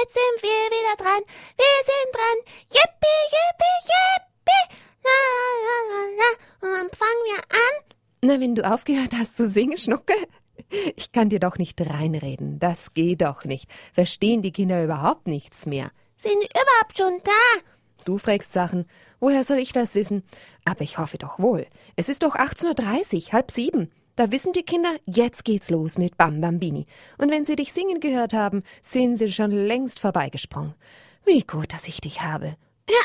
jetzt sind wir wieder dran. Wir sind dran. Yippie, yippie, yippie. La, la, la, la. Und dann fangen wir an. Na, wenn du aufgehört hast zu singen, Schnucke? Ich kann dir doch nicht reinreden. Das geht doch nicht. Verstehen die Kinder überhaupt nichts mehr. Sind überhaupt schon da? Du fragst Sachen. Woher soll ich das wissen? Aber ich hoffe doch wohl. Es ist doch 18.30 Uhr, halb sieben. Da wissen die Kinder, jetzt geht's los mit Bam Bambini. Und wenn sie dich singen gehört haben, sind sie schon längst vorbeigesprungen. Wie gut, dass ich dich habe.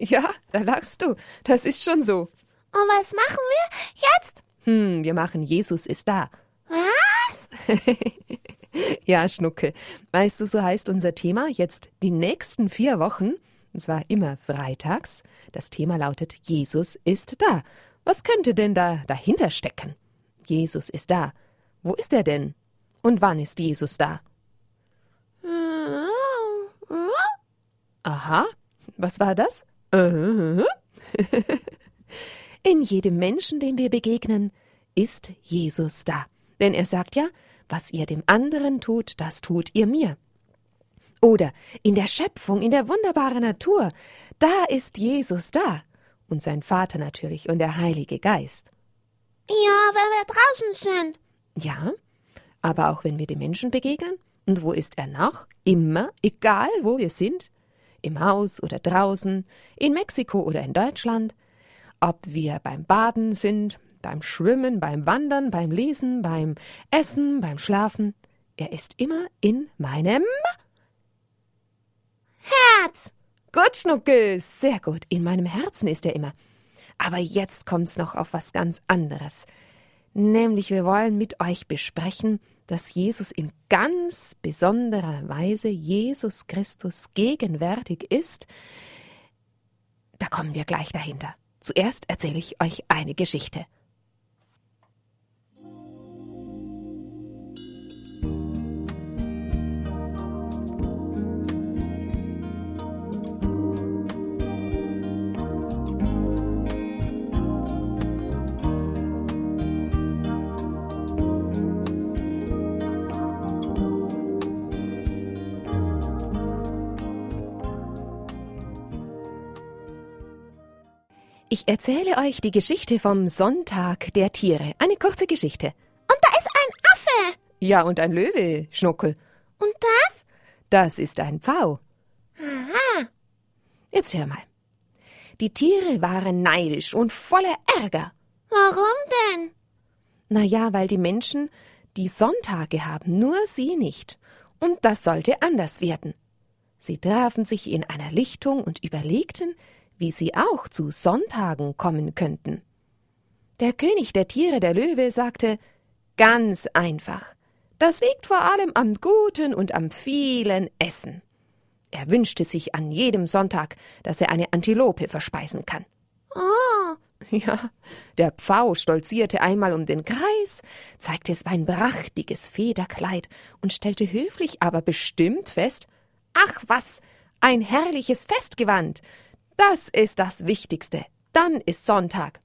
Ja, da lachst du. Das ist schon so. Und was machen wir jetzt? Hm, wir machen Jesus ist da. Was? ja, Schnucke. Weißt du, so heißt unser Thema jetzt die nächsten vier Wochen. Und zwar immer freitags. Das Thema lautet Jesus ist da. Was könnte denn da dahinter stecken? Jesus ist da. Wo ist er denn? Und wann ist Jesus da? Aha, was war das? In jedem Menschen, dem wir begegnen, ist Jesus da. Denn er sagt ja, was ihr dem anderen tut, das tut ihr mir. Oder in der Schöpfung, in der wunderbaren Natur, da ist Jesus da. Und sein Vater natürlich und der Heilige Geist. Ja, wenn wir draußen sind. Ja, aber auch wenn wir den Menschen begegnen. Und wo ist er noch? Immer, egal wo wir sind. Im Haus oder draußen, in Mexiko oder in Deutschland. Ob wir beim Baden sind, beim Schwimmen, beim Wandern, beim Lesen, beim Essen, beim Schlafen. Er ist immer in meinem Herz. Gut, Schnuckel, sehr gut. In meinem Herzen ist er immer. Aber jetzt kommt's noch auf was ganz anderes. Nämlich wir wollen mit euch besprechen, dass Jesus in ganz besonderer Weise Jesus Christus gegenwärtig ist. Da kommen wir gleich dahinter. Zuerst erzähle ich euch eine Geschichte. Ich erzähle euch die Geschichte vom Sonntag der Tiere. Eine kurze Geschichte. Und da ist ein Affe. Ja, und ein Löwe, Schnuckel. Und das? Das ist ein Pfau. Aha. Jetzt hör mal. Die Tiere waren neidisch und voller Ärger. Warum denn? Na ja, weil die Menschen die Sonntage haben, nur sie nicht. Und das sollte anders werden. Sie trafen sich in einer Lichtung und überlegten, wie sie auch zu Sonntagen kommen könnten. Der König der Tiere, der Löwe, sagte Ganz einfach. Das liegt vor allem am guten und am vielen Essen. Er wünschte sich an jedem Sonntag, dass er eine Antilope verspeisen kann. Oh. Ja, der Pfau stolzierte einmal um den Kreis, zeigte sein prachtiges Federkleid und stellte höflich, aber bestimmt fest Ach was, ein herrliches Festgewand. Das ist das Wichtigste. Dann ist Sonntag.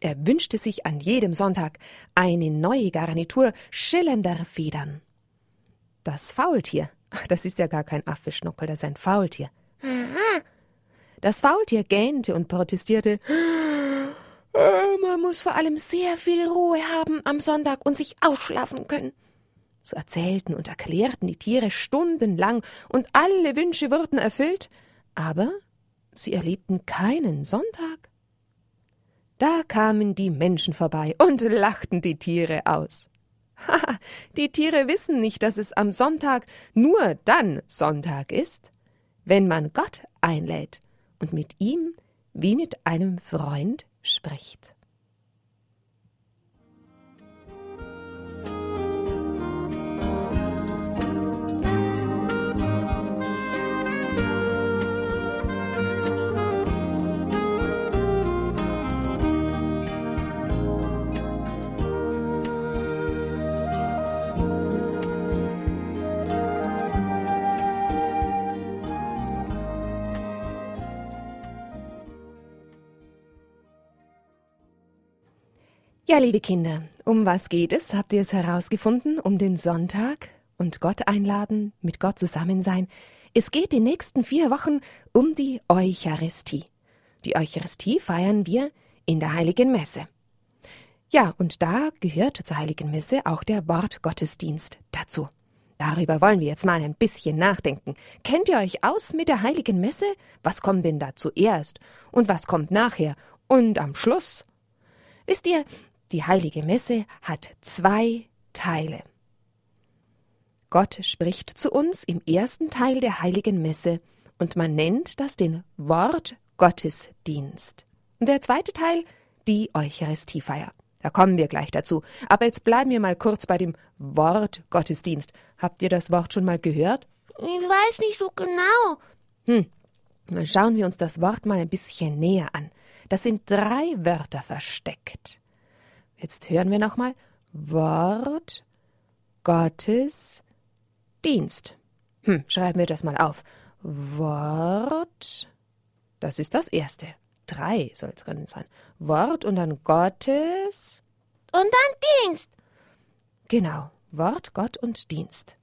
Er wünschte sich an jedem Sonntag eine neue Garnitur schillernder Federn. Das Faultier, das ist ja gar kein Affe, das ist ein Faultier. Aha. Das Faultier gähnte und protestierte. "Äh, Man muss vor allem sehr viel Ruhe haben am Sonntag und sich ausschlafen können. So erzählten und erklärten die Tiere stundenlang, und alle Wünsche wurden erfüllt, aber sie erlebten keinen Sonntag. Da kamen die Menschen vorbei und lachten die Tiere aus. Haha, die Tiere wissen nicht, dass es am Sonntag nur dann Sonntag ist, wenn man Gott einlädt und mit ihm wie mit einem Freund spricht. Ja, liebe Kinder, um was geht es? Habt ihr es herausgefunden? Um den Sonntag? und Gott einladen, mit Gott zusammen sein. Es geht die nächsten vier Wochen um die Eucharistie. Die Eucharistie feiern wir in der Heiligen Messe. Ja, und da gehört zur Heiligen Messe auch der Wortgottesdienst dazu. Darüber wollen wir jetzt mal ein bisschen nachdenken. Kennt ihr euch aus mit der Heiligen Messe? Was kommt denn da zuerst? Und was kommt nachher? Und am Schluss? Wisst ihr, die Heilige Messe hat zwei Teile. Gott spricht zu uns im ersten Teil der Heiligen Messe und man nennt das den Wortgottesdienst. Und der zweite Teil die Eucharistiefeier. Da kommen wir gleich dazu. Aber jetzt bleiben wir mal kurz bei dem Wortgottesdienst. Habt ihr das Wort schon mal gehört? Ich weiß nicht so genau. Hm. Dann schauen wir uns das Wort mal ein bisschen näher an. Das sind drei Wörter versteckt. Jetzt hören wir nochmal Wort Gottes Dienst. Hm, schreiben wir das mal auf. Wort. Das ist das erste. Drei soll es drin sein. Wort und dann Gottes. Und dann Dienst. Genau. Wort, Gott und Dienst.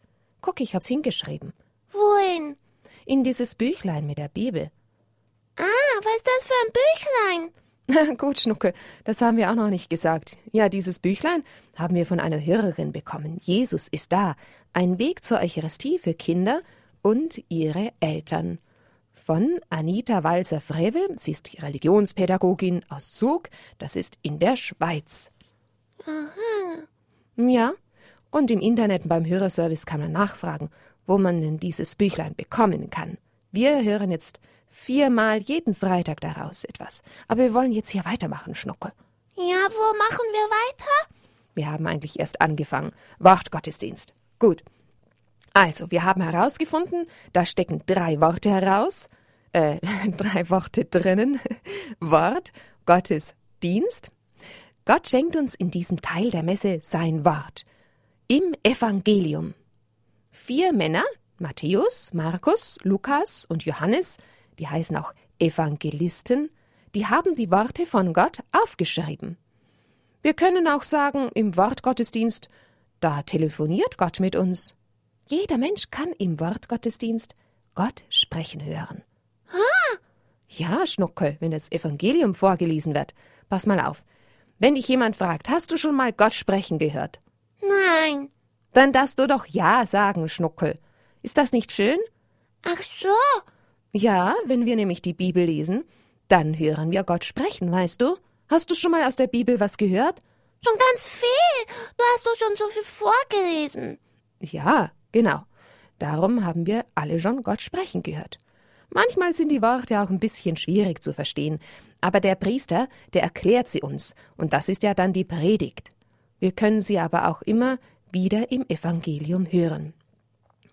Guck, ich hab's hingeschrieben. Wohin? In dieses Büchlein mit der Bibel. Ah, was ist das für ein Büchlein? Gut, Schnucke, das haben wir auch noch nicht gesagt. Ja, dieses Büchlein haben wir von einer Hörerin bekommen. Jesus ist da. Ein Weg zur Eucharistie für Kinder und ihre Eltern. Von Anita Walser-Frevel. Sie ist die Religionspädagogin aus Zug. Das ist in der Schweiz. Aha. Ja, und im Internet beim Hörerservice kann man nachfragen, wo man denn dieses Büchlein bekommen kann. Wir hören jetzt viermal jeden Freitag daraus etwas. Aber wir wollen jetzt hier weitermachen, Schnucke. Ja, wo machen wir weiter? Wir haben eigentlich erst angefangen. Wortgottesdienst. Gut. Also, wir haben herausgefunden, da stecken drei Worte heraus, äh, drei Worte drinnen. Wort, Gottes Dienst. Gott schenkt uns in diesem Teil der Messe sein Wort. Im Evangelium. Vier Männer, Matthäus, Markus, Lukas und Johannes, die heißen auch Evangelisten, die haben die Worte von Gott aufgeschrieben. Wir können auch sagen, im Wortgottesdienst, da telefoniert Gott mit uns. Jeder Mensch kann im Wortgottesdienst Gott sprechen hören. Ah, Ja, Schnuckel, wenn das Evangelium vorgelesen wird. Pass mal auf. Wenn dich jemand fragt, hast du schon mal Gott sprechen gehört? nein. Dann darfst du doch Ja sagen, Schnuckel. Ist das nicht schön? Ach so. Ja, wenn wir nämlich die Bibel lesen, dann hören wir Gott sprechen, weißt du? Hast du schon mal aus der Bibel was gehört? Schon ganz viel. Du hast doch schon so viel vorgelesen. Ja, genau. Darum haben wir alle schon Gott sprechen gehört. Manchmal sind die Worte auch ein bisschen schwierig zu verstehen, aber der Priester, der erklärt sie uns, und das ist ja dann die Predigt. Wir können sie aber auch immer wieder im Evangelium hören.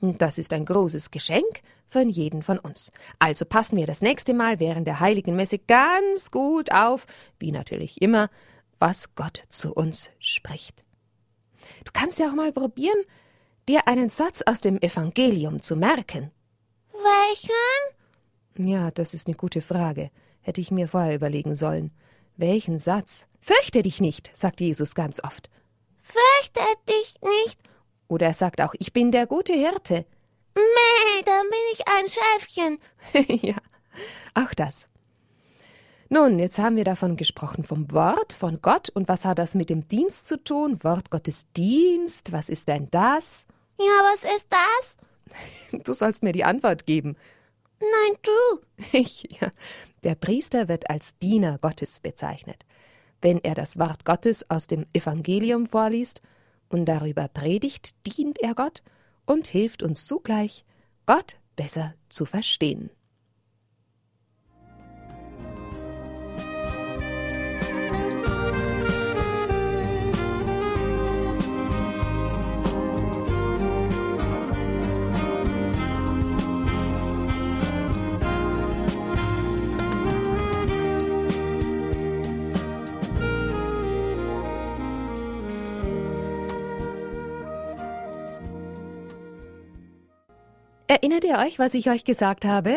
Das ist ein großes Geschenk von jedem von uns. Also passen wir das nächste Mal während der heiligen Messe ganz gut auf, wie natürlich immer, was Gott zu uns spricht. Du kannst ja auch mal probieren, dir einen Satz aus dem Evangelium zu merken. Welchen? Ja, das ist eine gute Frage. Hätte ich mir vorher überlegen sollen. Welchen Satz? Fürchte dich nicht, sagt Jesus ganz oft. Fürchte dich nicht. Oder er sagt auch, ich bin der gute Hirte. Meh, dann bin ich ein Schäfchen. ja, auch das. Nun, jetzt haben wir davon gesprochen, vom Wort von Gott. Und was hat das mit dem Dienst zu tun? Wort Gottes Dienst, was ist denn das? Ja, was ist das? Du sollst mir die Antwort geben. Nein, du. Ich, ja. Der Priester wird als Diener Gottes bezeichnet. Wenn er das Wort Gottes aus dem Evangelium vorliest und darüber predigt, dient er Gott und hilft uns zugleich, Gott besser zu verstehen. Erinnert ihr euch, was ich euch gesagt habe?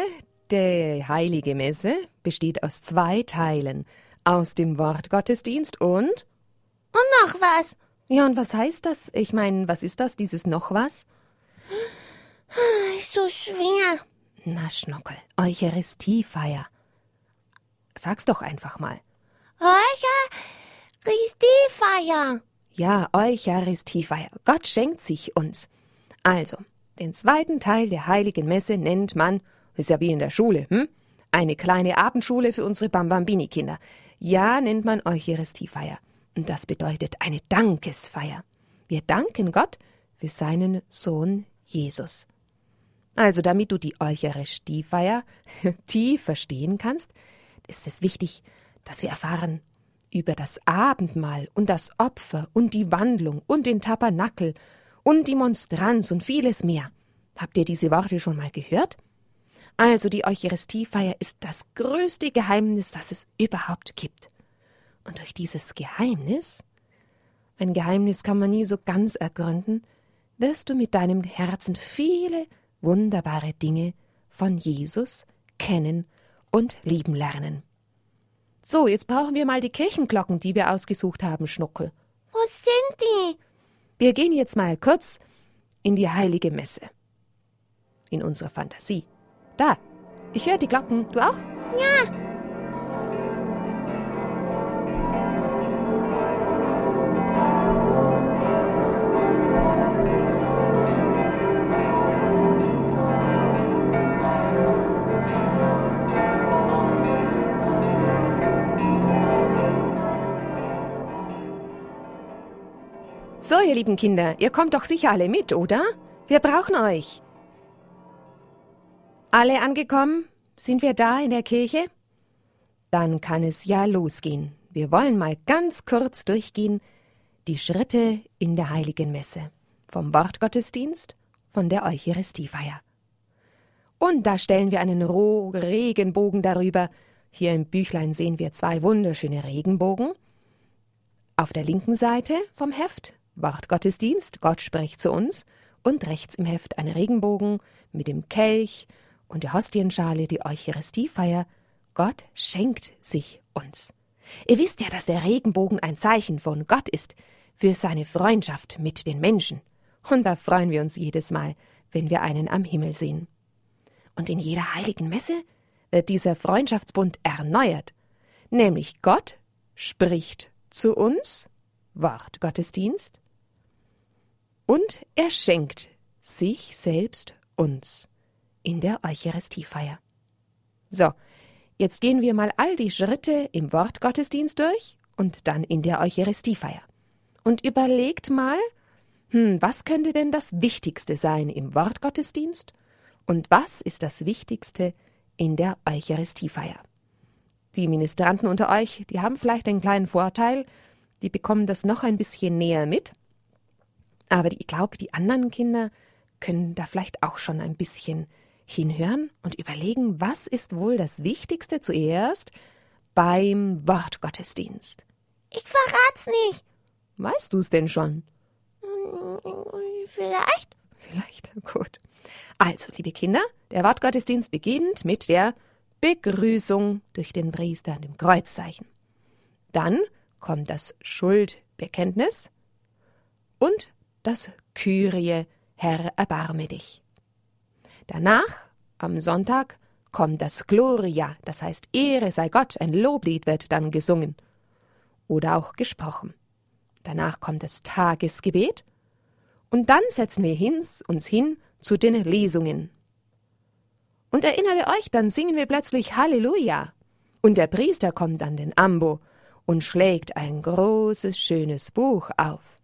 Die heilige Messe besteht aus zwei Teilen. Aus dem Wort Gottesdienst und. Und noch was. Ja, und was heißt das? Ich meine, was ist das, dieses noch was? Ist so schwer. Na, Schnuckel, Eucharistiefeier. Sag's doch einfach mal. Eucharistiefeier. Ja, Eucharistiefeier. Gott schenkt sich uns. Also, den zweiten Teil der heiligen Messe nennt man, ist ja wie in der Schule, hm? Eine kleine Abendschule für unsere Bambambini-Kinder. Ja, nennt man Eucharistiefeier. Und das bedeutet eine Dankesfeier. Wir danken Gott für seinen Sohn Jesus. Also, damit du die Eucharistiefeier tief verstehen kannst, ist es wichtig, dass wir erfahren über das Abendmahl und das Opfer und die Wandlung und den Tabernakel und die Monstranz und vieles mehr. Habt ihr diese Worte schon mal gehört? Also die Eucharistiefeier ist das größte Geheimnis, das es überhaupt gibt. Und durch dieses Geheimnis, ein Geheimnis kann man nie so ganz ergründen, wirst du mit deinem Herzen viele wunderbare Dinge von Jesus kennen und lieben lernen. So, jetzt brauchen wir mal die Kirchenglocken, die wir ausgesucht haben, Schnuckel. Wo sind die? Wir gehen jetzt mal kurz in die heilige Messe. In unserer Fantasie. Da, ich höre die Glocken. Du auch? Ja. So, ihr lieben Kinder, ihr kommt doch sicher alle mit, oder? Wir brauchen euch. Alle angekommen? Sind wir da in der Kirche? Dann kann es ja losgehen. Wir wollen mal ganz kurz durchgehen die Schritte in der heiligen Messe. Vom Wortgottesdienst, von der Eucharistiefeier. Und da stellen wir einen Roh Regenbogen darüber. Hier im Büchlein sehen wir zwei wunderschöne Regenbogen. Auf der linken Seite vom Heft Wortgottesdienst, Gott spricht zu uns, und rechts im Heft ein Regenbogen mit dem Kelch und der Hostienschale, die Eucharistiefeier. Gott schenkt sich uns. Ihr wisst ja, dass der Regenbogen ein Zeichen von Gott ist für seine Freundschaft mit den Menschen. Und da freuen wir uns jedes Mal, wenn wir einen am Himmel sehen. Und in jeder heiligen Messe wird dieser Freundschaftsbund erneuert, nämlich Gott spricht zu uns, Wort Gottesdienst, und er schenkt sich selbst uns in der Eucharistiefeier. So, jetzt gehen wir mal all die Schritte im Wortgottesdienst durch und dann in der Eucharistiefeier. Und überlegt mal, hm, was könnte denn das Wichtigste sein im Wortgottesdienst und was ist das Wichtigste in der Eucharistiefeier? Die Ministranten unter euch, die haben vielleicht einen kleinen Vorteil, die bekommen das noch ein bisschen näher mit, aber ich glaube, die anderen Kinder können da vielleicht auch schon ein bisschen hinhören und überlegen, was ist wohl das Wichtigste zuerst beim Wortgottesdienst. Ich verrat's nicht. Weißt du's denn schon? Vielleicht. Vielleicht, gut. Also, liebe Kinder, der Wortgottesdienst beginnt mit der Begrüßung durch den Priester an dem Kreuzzeichen. Dann kommt das Schuldbekenntnis und das Kyrie, Herr, erbarme dich. Danach, am Sonntag, kommt das Gloria, das heißt Ehre sei Gott, ein Loblied wird dann gesungen oder auch gesprochen. Danach kommt das Tagesgebet und dann setzen wir hins, uns hin zu den Lesungen. Und erinnert euch, dann singen wir plötzlich Halleluja. Und der Priester kommt an den Ambo und schlägt ein großes, schönes Buch auf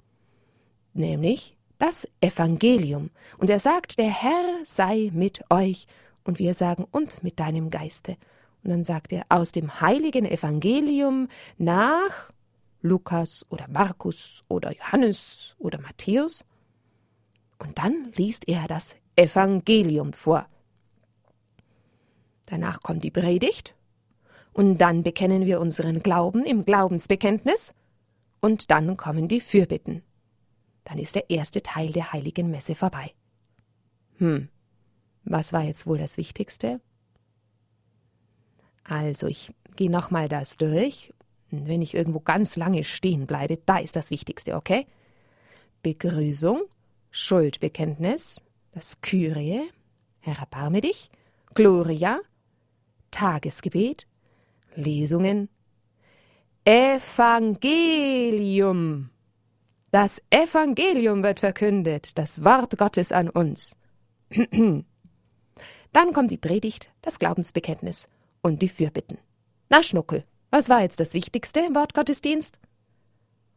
nämlich das Evangelium. Und er sagt, der Herr sei mit euch. Und wir sagen, und mit deinem Geiste. Und dann sagt er, aus dem heiligen Evangelium nach Lukas oder Markus oder Johannes oder Matthäus. Und dann liest er das Evangelium vor. Danach kommt die Predigt. Und dann bekennen wir unseren Glauben im Glaubensbekenntnis. Und dann kommen die Fürbitten dann ist der erste Teil der heiligen Messe vorbei. Hm, was war jetzt wohl das Wichtigste? Also, ich gehe nochmal das durch. Wenn ich irgendwo ganz lange stehen bleibe, da ist das Wichtigste, okay? Begrüßung, Schuldbekenntnis, das Kyrie, Herr erbarme dich, Gloria, Tagesgebet, Lesungen, Evangelium. Das Evangelium wird verkündet, das Wort Gottes an uns. Dann kommt die Predigt, das Glaubensbekenntnis und die Fürbitten. Na, Schnuckel, was war jetzt das Wichtigste im Wortgottesdienst?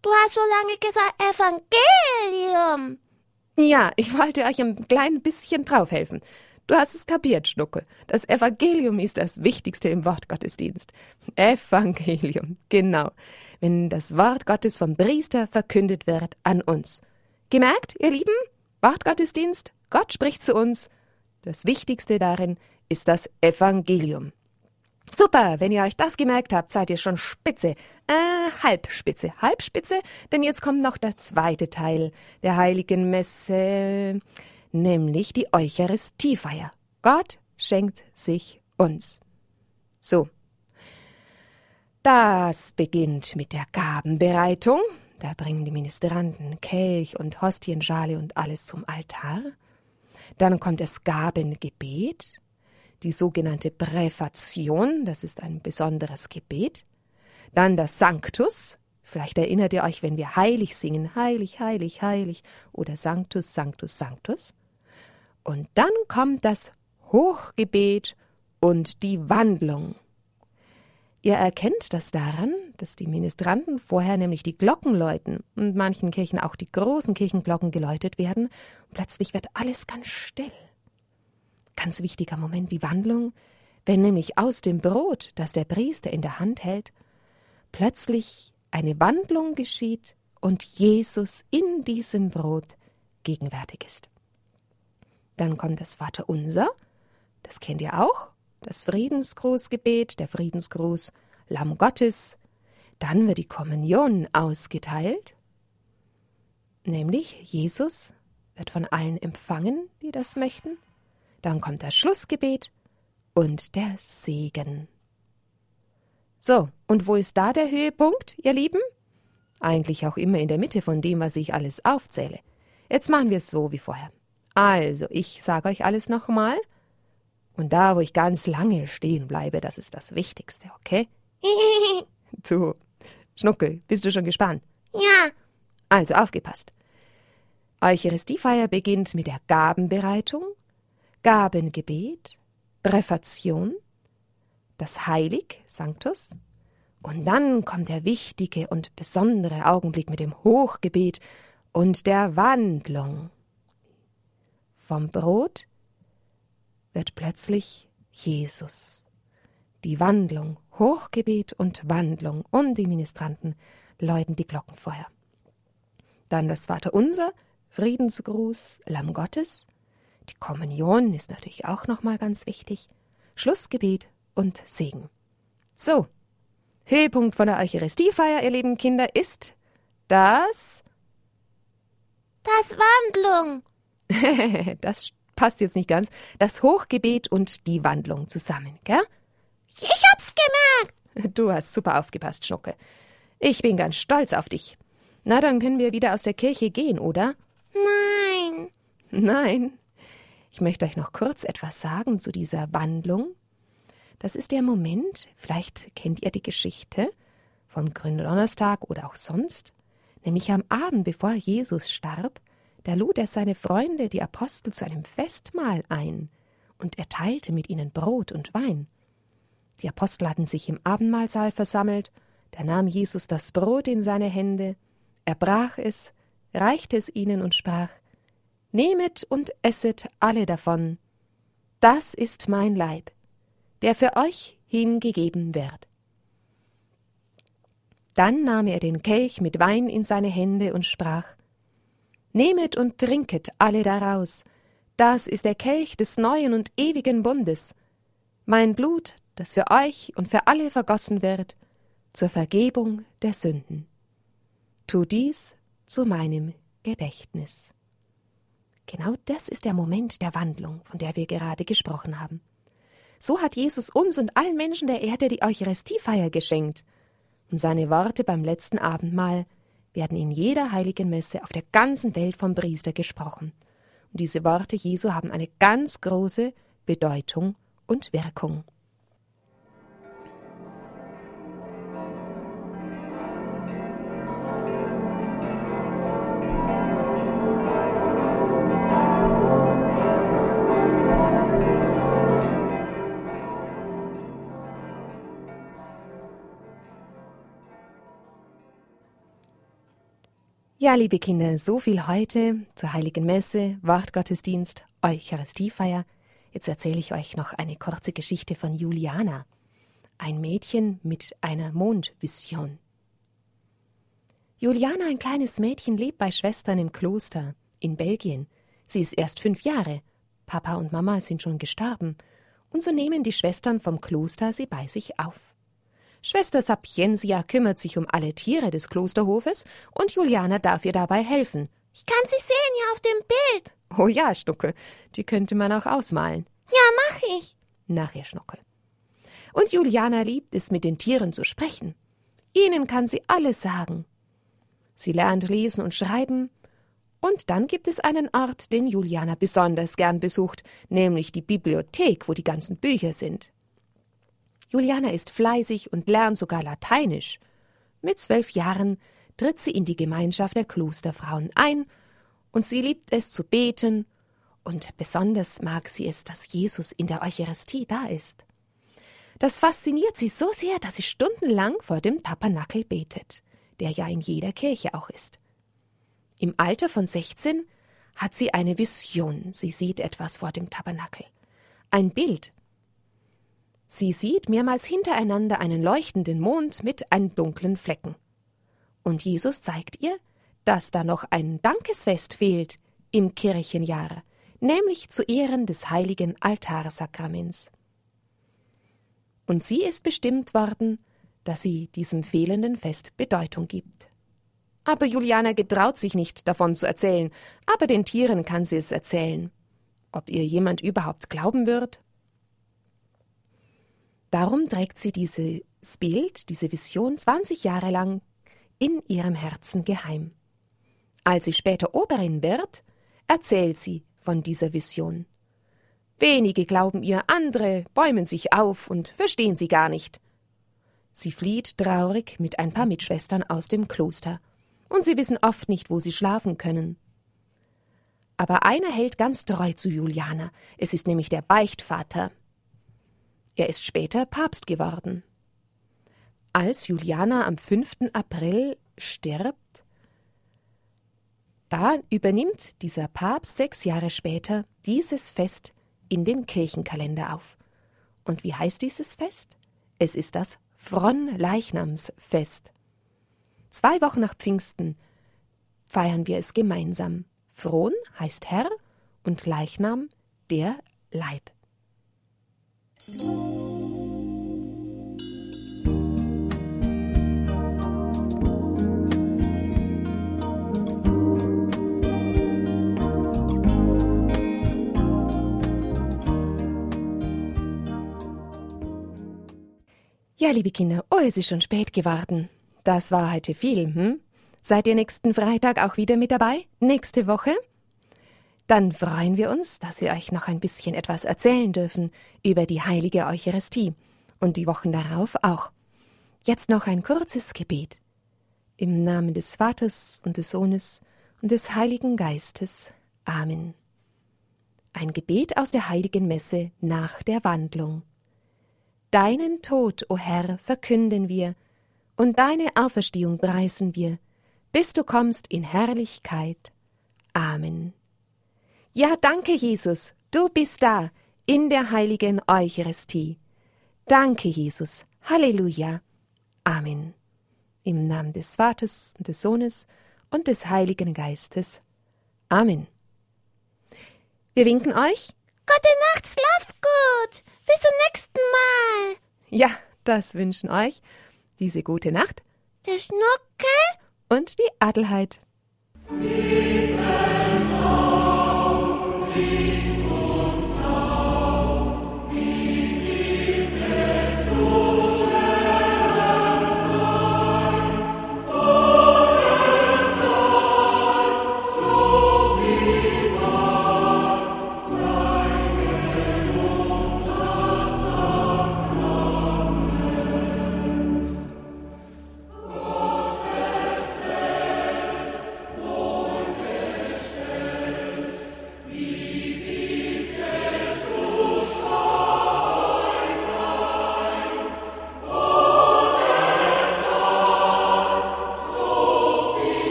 Du hast so lange gesagt Evangelium. Ja, ich wollte euch ein klein bisschen draufhelfen. Du hast es kapiert, Schnuckel. Das Evangelium ist das Wichtigste im Wortgottesdienst. Evangelium, genau. Wenn das Wort Gottes vom Priester verkündet wird an uns. Gemerkt, ihr Lieben? Wortgottesdienst, Gott spricht zu uns. Das Wichtigste darin ist das Evangelium. Super, wenn ihr euch das gemerkt habt, seid ihr schon spitze. Äh, Halbspitze. Halbspitze, denn jetzt kommt noch der zweite Teil der heiligen Messe, nämlich die Eucharistiefeier. Gott schenkt sich uns. So. Das beginnt mit der Gabenbereitung. Da bringen die Ministranten Kelch und Hostienschale und alles zum Altar. Dann kommt das Gabengebet die sogenannte Präfation, das ist ein besonderes Gebet, dann das Sanctus, vielleicht erinnert ihr euch, wenn wir heilig singen, heilig, heilig, heilig, oder Sanctus, Sanctus, Sanctus, und dann kommt das Hochgebet und die Wandlung. Ihr erkennt das daran, dass die Ministranten vorher nämlich die Glocken läuten und manchen Kirchen auch die großen Kirchenglocken geläutet werden, und plötzlich wird alles ganz still. Ganz wichtiger Moment, die Wandlung, wenn nämlich aus dem Brot, das der Priester in der Hand hält, plötzlich eine Wandlung geschieht und Jesus in diesem Brot gegenwärtig ist. Dann kommt das Vaterunser, das kennt ihr auch, das Friedensgrußgebet, der Friedensgruß, Lamm Gottes. Dann wird die Kommunion ausgeteilt, nämlich Jesus wird von allen empfangen, die das möchten. Dann kommt das Schlussgebet und der Segen. So, und wo ist da der Höhepunkt, ihr Lieben? Eigentlich auch immer in der Mitte von dem, was ich alles aufzähle. Jetzt machen wir es so wie vorher. Also, ich sage euch alles nochmal. Und da, wo ich ganz lange stehen bleibe, das ist das Wichtigste, okay? du, Schnuckel, bist du schon gespannt? Ja. Also, aufgepasst. Eucharistiefeier beginnt mit der Gabenbereitung, Gabengebet, Präfation, das Heilig, Sanctus, und dann kommt der wichtige und besondere Augenblick mit dem Hochgebet und der Wandlung. Vom Brot wird plötzlich Jesus. Die Wandlung, Hochgebet und Wandlung und die Ministranten läuten die Glocken vorher. Dann das Vaterunser, Friedensgruß, Lamm Gottes, die Kommunion ist natürlich auch nochmal ganz wichtig. Schlussgebet und Segen. So, Höhepunkt von der Eucharistiefeier, ihr lieben Kinder, ist das. Das Wandlung. das passt jetzt nicht ganz. Das Hochgebet und die Wandlung zusammen, gell? Ich hab's gemerkt. Du hast super aufgepasst, Schnucke. Ich bin ganz stolz auf dich. Na, dann können wir wieder aus der Kirche gehen, oder? Nein. Nein, ich möchte euch noch kurz etwas sagen zu dieser Wandlung. Das ist der Moment, vielleicht kennt ihr die Geschichte vom Gründonnerstag oder auch sonst, nämlich am Abend, bevor Jesus starb, da lud er seine Freunde, die Apostel, zu einem Festmahl ein, und er teilte mit ihnen Brot und Wein. Die Apostel hatten sich im Abendmahlsaal versammelt, da nahm Jesus das Brot in seine Hände, er brach es, reichte es ihnen und sprach Nehmet und esset alle davon. Das ist mein Leib, der für euch hingegeben wird. Dann nahm er den Kelch mit Wein in seine Hände und sprach Nehmet und trinket alle daraus, das ist der Kelch des neuen und ewigen Bundes, mein Blut, das für euch und für alle vergossen wird, zur Vergebung der Sünden. Tu dies zu meinem Gedächtnis. Genau das ist der Moment der Wandlung, von der wir gerade gesprochen haben. So hat Jesus uns und allen Menschen der Erde die Eucharistiefeier geschenkt. Und seine Worte beim letzten Abendmahl werden in jeder heiligen Messe auf der ganzen Welt vom Priester gesprochen. Und diese Worte Jesu haben eine ganz große Bedeutung und Wirkung. Ja, liebe Kinder, so viel heute zur Heiligen Messe, Wortgottesdienst, Eucharistiefeier. Jetzt erzähle ich euch noch eine kurze Geschichte von Juliana, ein Mädchen mit einer Mondvision. Juliana, ein kleines Mädchen, lebt bei Schwestern im Kloster in Belgien. Sie ist erst fünf Jahre. Papa und Mama sind schon gestorben, und so nehmen die Schwestern vom Kloster sie bei sich auf. Schwester Sapiensia kümmert sich um alle Tiere des Klosterhofes und Juliana darf ihr dabei helfen. Ich kann sie sehen hier auf dem Bild. Oh ja, Schnucke, die könnte man auch ausmalen. Ja, mach ich. Nachher, Schnucke. Und Juliana liebt es, mit den Tieren zu sprechen. Ihnen kann sie alles sagen. Sie lernt lesen und schreiben, und dann gibt es einen Ort, den Juliana besonders gern besucht, nämlich die Bibliothek, wo die ganzen Bücher sind. Juliana ist fleißig und lernt sogar Lateinisch. Mit zwölf Jahren tritt sie in die Gemeinschaft der Klosterfrauen ein, und sie liebt es zu beten, und besonders mag sie es, dass Jesus in der Eucharistie da ist. Das fasziniert sie so sehr, dass sie stundenlang vor dem Tabernakel betet, der ja in jeder Kirche auch ist. Im Alter von 16 hat sie eine Vision, sie sieht etwas vor dem Tabernakel. Ein Bild, Sie sieht mehrmals hintereinander einen leuchtenden Mond mit einem dunklen Flecken. Und Jesus zeigt ihr, dass da noch ein Dankesfest fehlt im Kirchenjahr, nämlich zu Ehren des heiligen Altarsakraments. Und sie ist bestimmt worden, dass sie diesem fehlenden Fest Bedeutung gibt. Aber Juliana getraut sich nicht, davon zu erzählen, aber den Tieren kann sie es erzählen. Ob ihr jemand überhaupt glauben wird? Darum trägt sie dieses Bild, diese Vision 20 Jahre lang in ihrem Herzen geheim. Als sie später Oberin wird, erzählt sie von dieser Vision. Wenige glauben ihr, andere bäumen sich auf und verstehen sie gar nicht. Sie flieht traurig mit ein paar Mitschwestern aus dem Kloster, und sie wissen oft nicht, wo sie schlafen können. Aber einer hält ganz treu zu Juliana, es ist nämlich der Beichtvater, er ist später Papst geworden. Als Juliana am 5. April stirbt, da übernimmt dieser Papst sechs Jahre später dieses Fest in den Kirchenkalender auf. Und wie heißt dieses Fest? Es ist das Fronleichnamsfest. Zwei Wochen nach Pfingsten feiern wir es gemeinsam. Fron heißt Herr und Leichnam der Leib. Ja, liebe Kinder, oh, es ist schon spät geworden. Das war heute viel, hm? Seid ihr nächsten Freitag auch wieder mit dabei? Nächste Woche? Dann freuen wir uns, dass wir euch noch ein bisschen etwas erzählen dürfen über die heilige Eucharistie und die Wochen darauf auch. Jetzt noch ein kurzes Gebet. Im Namen des Vaters und des Sohnes und des Heiligen Geistes. Amen. Ein Gebet aus der heiligen Messe nach der Wandlung. Deinen Tod, o Herr, verkünden wir, und deine Auferstehung preisen wir, bis du kommst in Herrlichkeit. Amen. Ja, danke, Jesus, du bist da in der heiligen Eucharistie. Danke, Jesus. Halleluja. Amen. Im Namen des Vaters und des Sohnes und des Heiligen Geistes. Amen. Wir winken euch. Gute Nacht, schlaft gut. Bis zum nächsten Mal. Ja, das wünschen euch diese gute Nacht. Der Schnuckel und die Adelheid. Liebe Be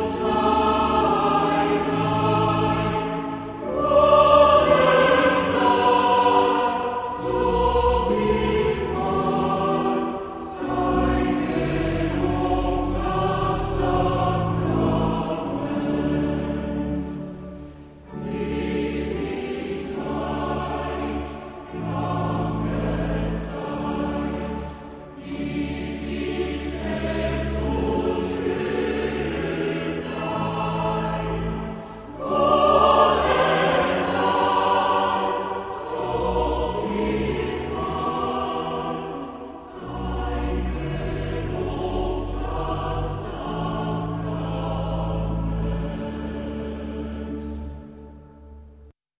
Lord.